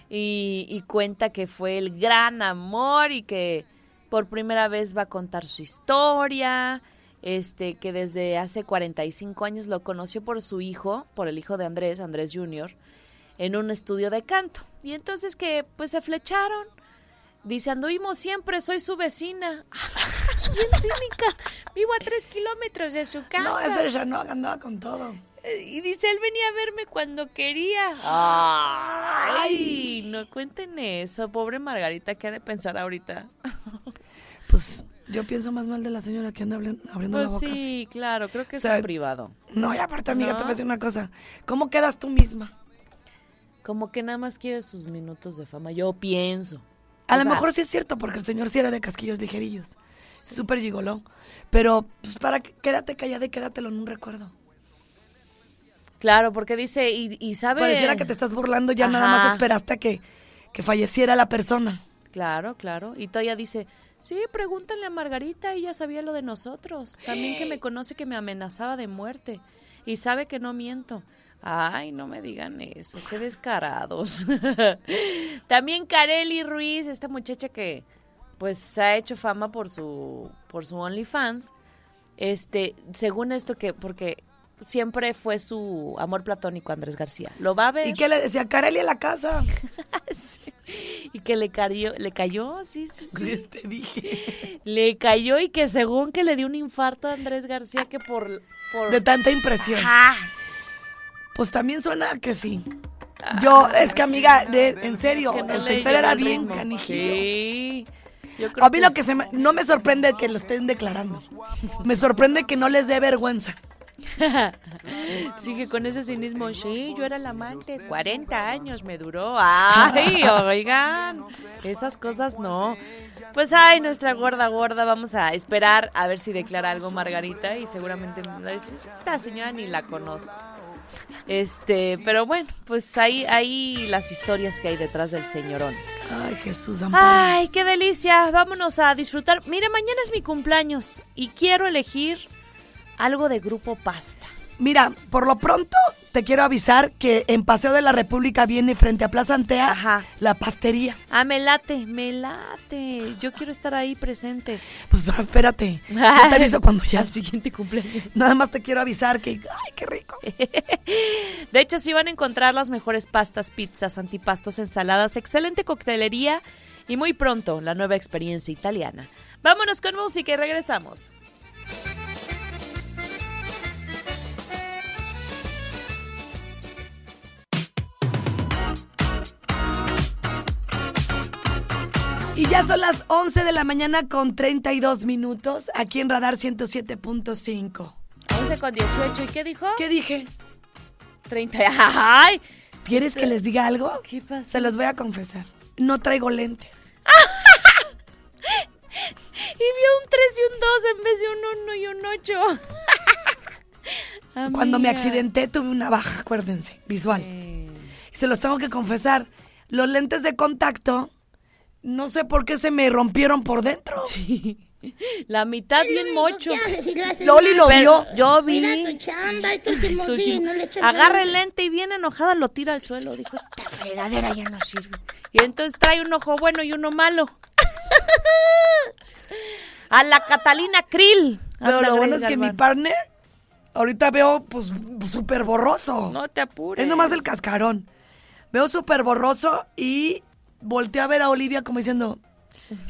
Y, y cuenta que fue el gran amor y que por primera vez va a contar su historia. Este, que desde hace 45 años lo conoció por su hijo, por el hijo de Andrés, Andrés Jr., en un estudio de canto. Y entonces que pues se flecharon. Dice, anduvimos siempre, soy su vecina. Bien cínica. Vivo a tres kilómetros de su casa. No, ese ya no andaba con todo. Y dice, él venía a verme cuando quería. Ay, no cuenten eso. Pobre Margarita, ¿qué ha de pensar ahorita? Pues yo pienso más mal de la señora que anda abriendo Pues la boca. sí, así. claro, creo que O eso es privado. No, y aparte, amiga, ¿No? te voy a decir una cosa. ¿Cómo quedas tú misma? Como que nada más quiere sus minutos de fama. Yo pienso. A O lo sea, mejor sí es cierto, porque el señor sí era de casquillos ligerillos. Súper gigoló. Pero, pues, para que quédate callada y quédatelo en un recuerdo. Claro, porque dice, y, y sabe... Pareciera que te estás burlando, ya nada más esperaste a que, que falleciera la persona. Claro, claro. Y todavía dice, sí, pregúntale a Margarita, ella sabía lo de nosotros. También que me conoce que me amenazaba de muerte. Y sabe que no miento. Ay, no me digan eso, qué descarados. También Kareli Ruiz, esta muchacha que pues se ha hecho fama por su por su OnlyFans. Este, según esto que porque siempre fue su amor platónico Andrés García. Lo va a ver ¿Y qué le decía? Carely a la casa. y que le cayó, le cayó, sí, sí, sí. Sí, te dije. Le cayó y que según que le dio un infarto a Andrés García que por... por... De tanta impresión. Ajá. Pues también suena que sí. Yo, es que amiga, de- en serio, Que no el llevó era bien ritmo. canijillo. Sí. Yo creo A mí lo que se me- no me sorprende que lo estén declarando. Me sorprende que no les dé vergüenza. Sigue con ese cinismo. Sí, yo era el amante. 40 años me duró. Ay, oigan. Esas cosas no. Pues ay, nuestra gorda gorda. Vamos a esperar a ver si declara algo Margarita. Y seguramente esta señora ni la conozco. Este, pero bueno, pues ahí, ahí las historias que hay detrás del señorón. Ay, Jesús amparo. Ay, qué delicia. Vámonos a disfrutar. Mire, mañana es mi cumpleaños y quiero elegir algo de grupo pasta. Mira, por lo pronto te quiero avisar que en Paseo de la República viene frente a Plaza Antea la pastería. Ah, me late, me late. Yo quiero estar ahí presente. Pues no, espérate. Yo te aviso cuando ya. Al siguiente cumpleaños. Nada más te quiero avisar que, ay, qué rico. De hecho, sí van a encontrar las mejores pastas, pizzas, antipastos, ensaladas, excelente coctelería y muy pronto la nueva experiencia italiana. Vámonos con música y regresamos. Ya son las 11 de la mañana con 32 minutos aquí en Radar 107.5. 11 con 18. ¿Y qué dijo? ¿Qué dije? 30. ¡Ay! ¿Quieres que les diga algo? ¿Qué pasó? Se los voy a confesar. No traigo lentes. Y vio un 3 y un 2 en vez de un 1 y un 8. Cuando me accidenté tuve una baja, acuérdense, visual. Y se los tengo que confesar. Los lentes de contacto, no sé por qué se me rompieron por dentro. La mitad bien mocho. Loli lo vio. Yo vi. Mira tu chamba y tu no le Agarra el lente y bien enojada lo tira al suelo. Dijo, esta fregadera ya no sirve. Y entonces trae un ojo bueno y uno malo. A la Catalina Krill. Pero lo bueno es que mi partner, ahorita veo, pues, súper borroso. No te apures. Es nomás el cascarón. Veo súper borroso y volteé a ver a Olivia como diciendo,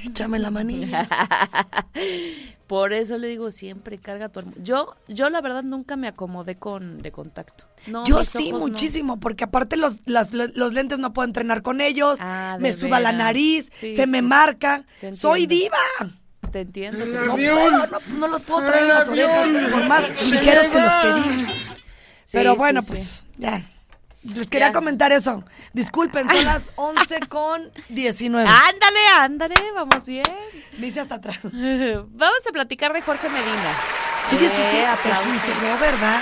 échame la manilla. Por eso le digo siempre, carga tu Yo, yo la verdad nunca me acomodé con de contacto. No, Yo sí, no. muchísimo, porque aparte los, las- los lentes no puedo entrenar con ellos, Ah, me suda la nariz, Sí, se me marca. Soy diva. Te entiendo. No puedo, no, no los puedo traer en las orejas, por más ligeros que los pedí. Sí, Pero bueno, sí. pues ya. Les quería Ya. comentar eso. Disculpen, son las 11 con 19. Ándale, ándale, vamos bien. Me hice hasta atrás. Vamos a platicar de Jorge Medina. Oye, sí, Eh, sí, aplausos. sinceró, ¿verdad?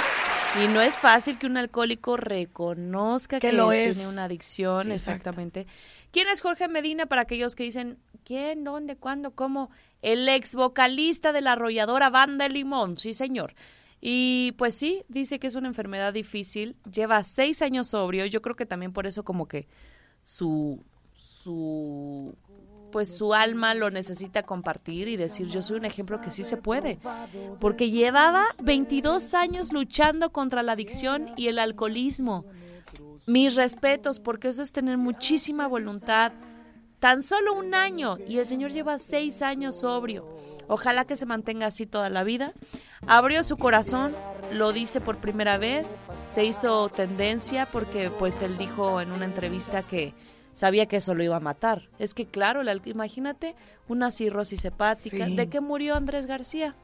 Y no es fácil que un alcohólico reconozca Que que, lo tiene es. una adicción, Sí, exacto. exactamente. ¿Quién es Jorge Medina para aquellos que dicen quién, dónde, cuándo, cómo? El ex vocalista de la arrolladora Banda Limón, sí señor. Y pues sí, dice que es una enfermedad difícil, lleva seis años sobrio, yo creo que también por eso como que su, su, pues su alma lo necesita compartir y decir yo soy un ejemplo que sí se puede, porque llevaba 22 años luchando contra la adicción y el alcoholismo. Mis respetos, porque eso es tener muchísima voluntad. Tan solo un año y el señor lleva seis años sobrio. Ojalá que se mantenga así toda la vida. Abrió su corazón, lo dice por primera vez, se hizo tendencia porque pues él dijo en una entrevista que sabía que eso lo iba a matar. Es que claro, imagínate una cirrosis hepática. Sí. ¿De qué murió Andrés García?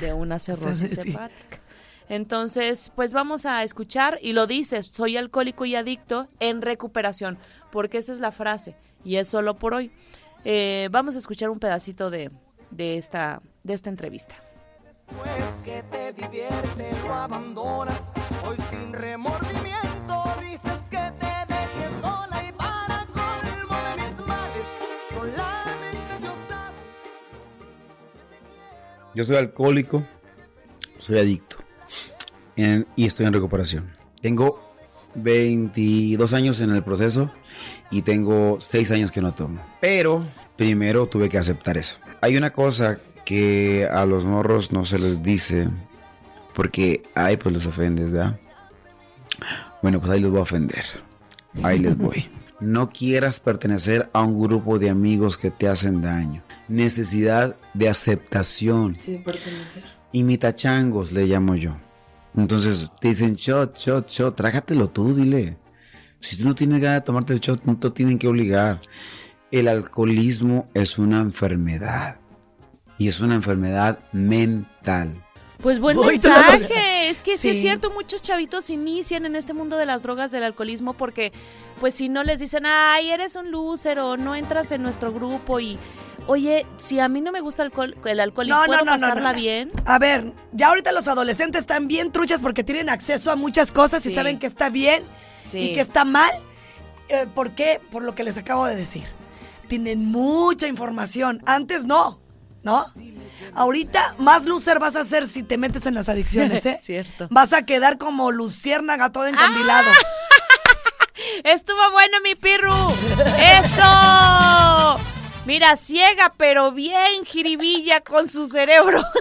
De una cirrosis Sí. hepática. Entonces, pues vamos a escuchar y lo dices, soy alcohólico y adicto en recuperación, porque esa es la frase y es solo por hoy. Eh, vamos a escuchar un pedacito de, de, esta, de esta entrevista. Pues que te divierte, lo abandonas. Hoy sin remordimiento dices que te dejes sola y para colmo de mis males. Solamente Dios sabe. Yo soy alcohólico, soy adicto en- y estoy en recuperación. Tengo 22 años en el proceso y tengo 6 años que no tomo. Pero primero tuve que aceptar eso. Hay una cosa que a los morros no se les dice porque, ay, pues los ofendes, ¿verdad? Bueno, pues ahí los voy a ofender. Ahí les voy. No quieras pertenecer a un grupo de amigos que te hacen daño. Necesidad de aceptación. Imitachangos le llamo yo. Entonces te dicen shot, shot, shot, trágatelo tú, dile. Si tú no tienes ganas de tomarte el shot, no te tienen que obligar. El alcoholismo es una enfermedad. Y es una enfermedad mental. Pues buen mensaje. Es que sí. es Sí. cierto, muchos chavitos inician en este mundo de las drogas, del alcoholismo, porque pues si no les dicen, ay, eres un loser o no entras en nuestro grupo y, oye, si a mí no me gusta el alcohol, el alcohol y No, puedo no, no, pasarla bien. A ver, ya ahorita los adolescentes están bien truchas porque tienen acceso a muchas cosas y saben que está bien Sí. y que está mal. Eh, ¿Por qué? Por lo que les acabo de decir. Tienen mucha información. Antes no, ¿no? Ahorita más loser vas a ser si te metes en las adicciones, ¿eh? Cierto. Vas a quedar como luciérnaga todo encandilado. Estuvo bueno, mi pirru. ¡Eso! Mira, ciega, pero bien jiribilla con su cerebro.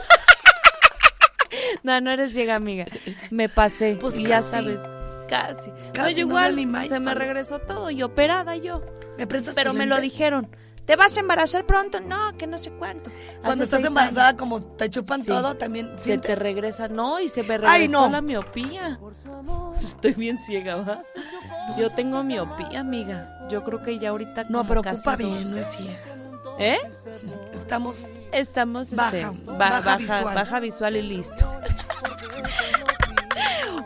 No, no eres ciega, amiga. Me pasé. Pues y ya sabes, casi. Casi, no, yo no igual, me animáis, se me regresó todo y operada yo. ¿Me prestas Pero me lo dijeron. ¿Te vas a embarazar pronto? No, que no sé cuánto. Cuando Hace estás embarazada, años. como te chupan Sí. todo, también Se sientes. te regresa, no, y se me regresó Ay, no. la miopía. Estoy bien ciega, ¿va? Yo tengo miopía, amiga. Yo creo que ya ahorita. No, pero ocupa bien, no es ciega. ¿Eh? Estamos Estamos Baja, este, baja ba- baja, visual. baja visual y listo.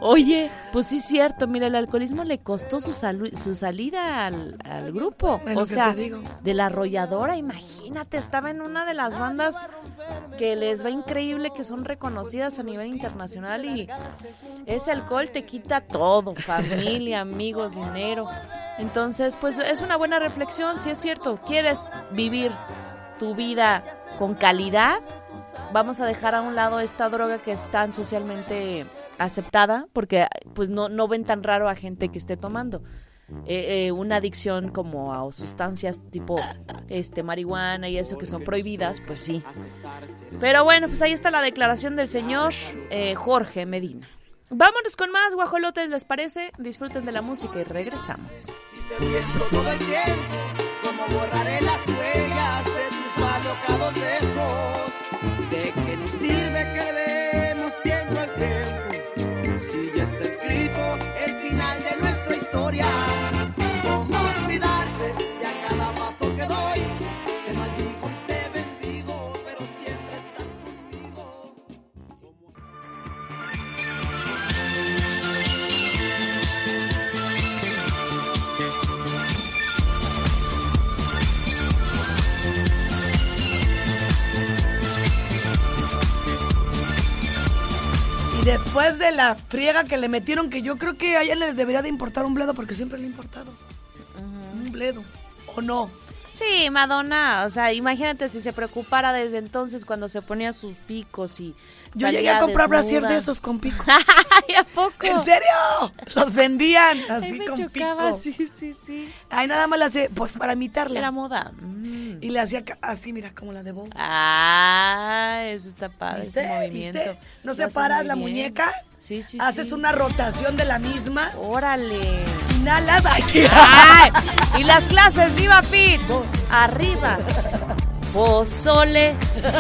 Oye, pues sí es cierto, mira, el alcoholismo le costó su, salu- su salida al, al grupo. Es o sea, de la arrolladora, imagínate, estaba en una de las bandas que les va increíble, que son reconocidas a nivel internacional y ese alcohol te quita todo, familia, amigos, dinero. Entonces, pues es una buena reflexión, si es cierto, quieres vivir tu vida con calidad, vamos a dejar a un lado esta droga que es tan socialmente aceptada, porque pues no, no ven tan raro a gente que esté tomando. eh, eh, una adicción como a sustancias tipo este marihuana y eso que son prohibidas, pues sí. Pero bueno, pues ahí está la declaración del señor eh, Jorge Medina. Vámonos con más guajolotes, ¿les parece? Disfruten de la música y regresamos. pienso todo el tiempo cómo historia. Después de la friega que le metieron, que yo creo que a ella le debería de importar un bledo porque siempre le ha importado. Un bledo. ¿O no? Sí, Madonna, o sea, imagínate si se preocupara desde entonces cuando se ponía sus picos y Yo llegué a comprar brasier de esos con pico. Ay, ¿a poco? ¿En serio? Los vendían Ay, así me con chocaba, pico. sí, sí, sí. Ay, nada más la hacía, pues para imitarla. Era moda. Y le hacía así, mira, como la de Bob. Ah, eso está padre, ¿Viste? ese movimiento. ¿Viste? ¿No separas la bien. muñeca? Sí, sí, Haces sí. una rotación de la misma. Órale. Inhalas. Ay, sí. Ay, y las clases, Diva Fit. Arriba. Pozole,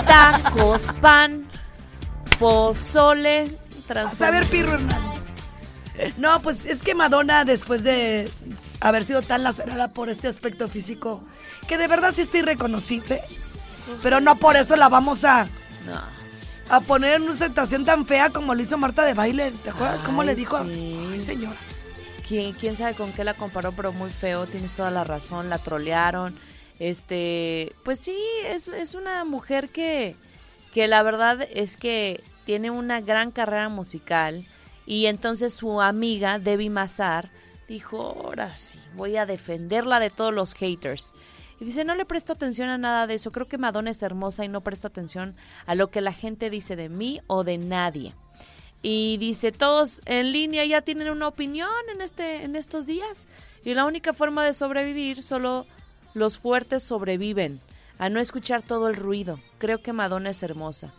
tacos, pan. Pozole. A ver, Pirro hermano. No, pues es que Madonna, después de haber sido tan lacerada por este aspecto físico, que de verdad sí está irreconocible, pero no por eso la vamos a, a poner en una situación tan fea como lo hizo Marta de Baile. ¿Te acuerdas cómo le dijo? sí. Ay, señora. ¿Quién, quién sabe con qué la comparó, pero muy feo, tienes toda la razón, la trolearon. Este, pues sí, es, es una mujer que, que la verdad es que tiene una gran carrera musical y entonces su amiga Debbie Mazar dijo, ahora sí, voy a defenderla de todos los haters. Y dice, no le presto atención a nada de eso, creo que Madonna es hermosa y no presto atención a lo que la gente dice de mí o de nadie. Y dice, todos en línea ya tienen una opinión en, este, en estos días. Y la única forma de sobrevivir, solo los fuertes sobreviven. A no escuchar todo el ruido. Creo que Madonna es hermosa.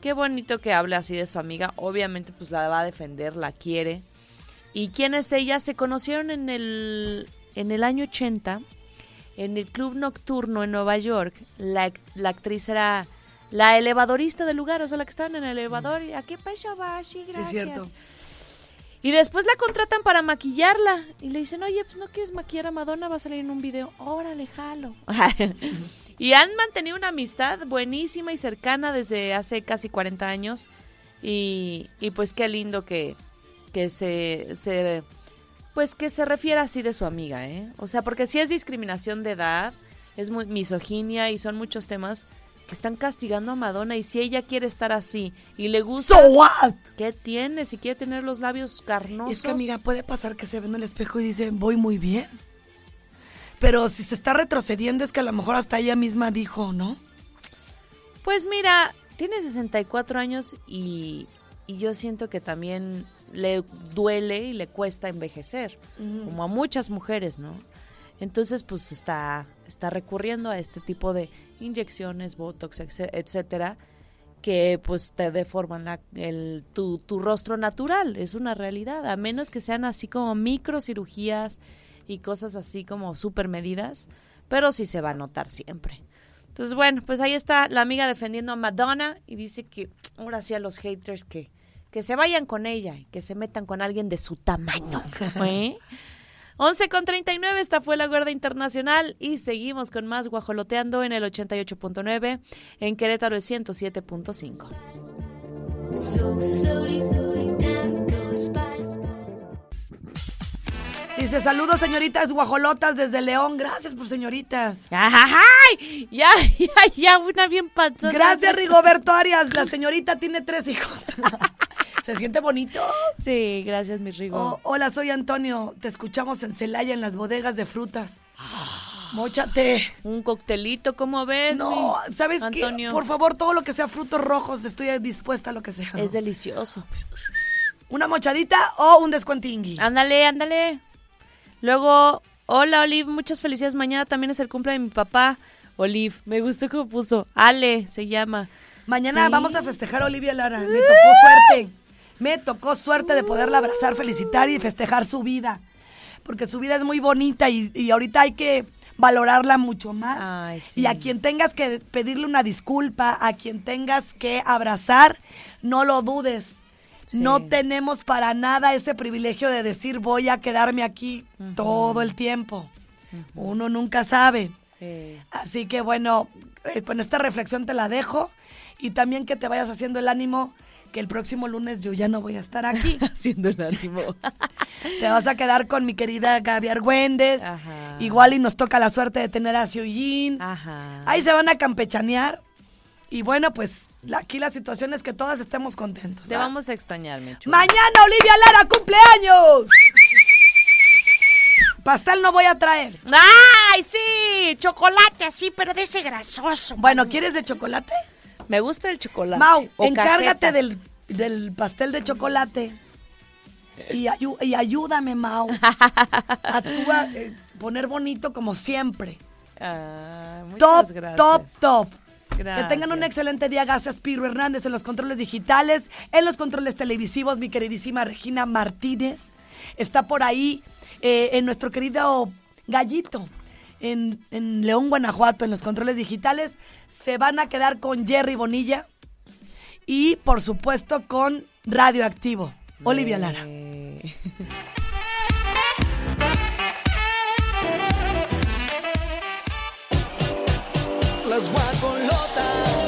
Qué bonito que hable así de su amiga. Obviamente pues la va a defender, la quiere. ¿Y quién es ella? Se conocieron en el, en el año 80 en el club nocturno en Nueva York. La, la actriz era la elevadorista del lugar, o sea, la que estaba en el elevador. Y aquí pasó, Bashi, Sí, gracias. cierto. Y después la contratan para maquillarla. Y le dicen, oye, pues no quieres maquillar a Madonna, va a salir en un video. Órale, jalo. y han mantenido una amistad buenísima y cercana desde hace casi 40 años. Y, y pues qué lindo que, que se, se pues que se refiera así de su amiga, ¿eh? O sea, porque si es discriminación de edad, es muy misoginia y son muchos temas que están castigando a Madonna y si ella quiere estar así y le gusta So what? ¿Qué tiene? Si quiere tener los labios carnosos. Es que, mira, puede pasar que se ve en el espejo y dice, voy muy bien. Pero si se está retrocediendo es que a lo mejor hasta ella misma dijo, ¿no? Pues mira, tiene 64 años y, y yo siento que también le duele y le cuesta envejecer, como a muchas mujeres, ¿no? Entonces, pues está, está recurriendo a este tipo de inyecciones, botox, etc- etcétera, que pues te deforman la- el, tu, tu rostro natural, es una realidad, a menos que sean así como microcirugías y cosas así como super medidas, pero sí se va a notar siempre. Entonces, bueno, pues ahí está la amiga defendiendo a Madonna y dice que ahora sí a los haters que, que se vayan con ella y que se metan con alguien de su tamaño. ¿eh? 11 con 39, esta fue la Guardia Internacional y seguimos con más guajoloteando en el 88.9, en Querétaro el 107.5. Dice, saludos señoritas guajolotas desde León. Gracias por señoritas. ¡Ay! Ya, ya, ya, una bien panzona. Gracias Rigoberto Arias. La señorita tiene tres hijos. ¿Se siente bonito? Sí, gracias, mi Rigo. Oh, hola, soy Antonio. Te escuchamos en Celaya en las bodegas de frutas. Móchate. Un coctelito, ¿cómo ves? No, mi ¿sabes Antonio? qué? Por favor, todo lo que sea frutos rojos, estoy dispuesta a lo que sea. Es delicioso. ¿Una mochadita o un descuentingui? Ándale, ándale. Luego, hola Olive, muchas felicidades. Mañana también es el cumple de mi papá. Olive, me gustó cómo puso. Ale se llama. Mañana Sí. vamos a festejar a Olivia Lara. Me tocó suerte. Me tocó suerte de poderla abrazar, felicitar y festejar su vida. Porque su vida es muy bonita y, y ahorita hay que valorarla mucho más. Ay, sí. Y a quien tengas que pedirle una disculpa, a quien tengas que abrazar, no lo dudes. No tenemos para nada ese privilegio de decir voy a quedarme aquí todo el tiempo. Uno nunca sabe. Así que bueno, eh, con esta reflexión te la dejo y también que te vayas haciendo el ánimo que el próximo lunes yo ya no voy a estar aquí. haciendo el ánimo. te vas a quedar con mi querida Gaby Argüendes. Ajá. Igual y nos toca la suerte de tener a Xiuyin. Ajá. Ahí se van a campechanear. Y bueno, pues aquí la situación es que todas estemos contentos. Te ¿va? vamos a extrañar, mi. Mañana Olivia Lara cumpleaños. Pastel no voy a traer. ¡Ay, sí! Chocolate así, pero de ese grasoso. Bueno, ¿quieres de chocolate? Me gusta el chocolate. Mau, O encárgate del, del pastel de chocolate. Y, ayu- y ayúdame, Mau, a tú a, eh, poner bonito como siempre. Ah, muchas Top, gracias. top, top. Gracias. Que tengan un excelente día. Gracias, Piro Hernández, en los controles digitales, en los controles televisivos. Mi queridísima Regina Martínez está por ahí, eh, en nuestro querido Gallito, en, en León, Guanajuato, en los controles digitales. Se van a quedar con Jerry Bonilla y, por supuesto, con Radioactivo. Olivia Lara. Eh. las guajolotas.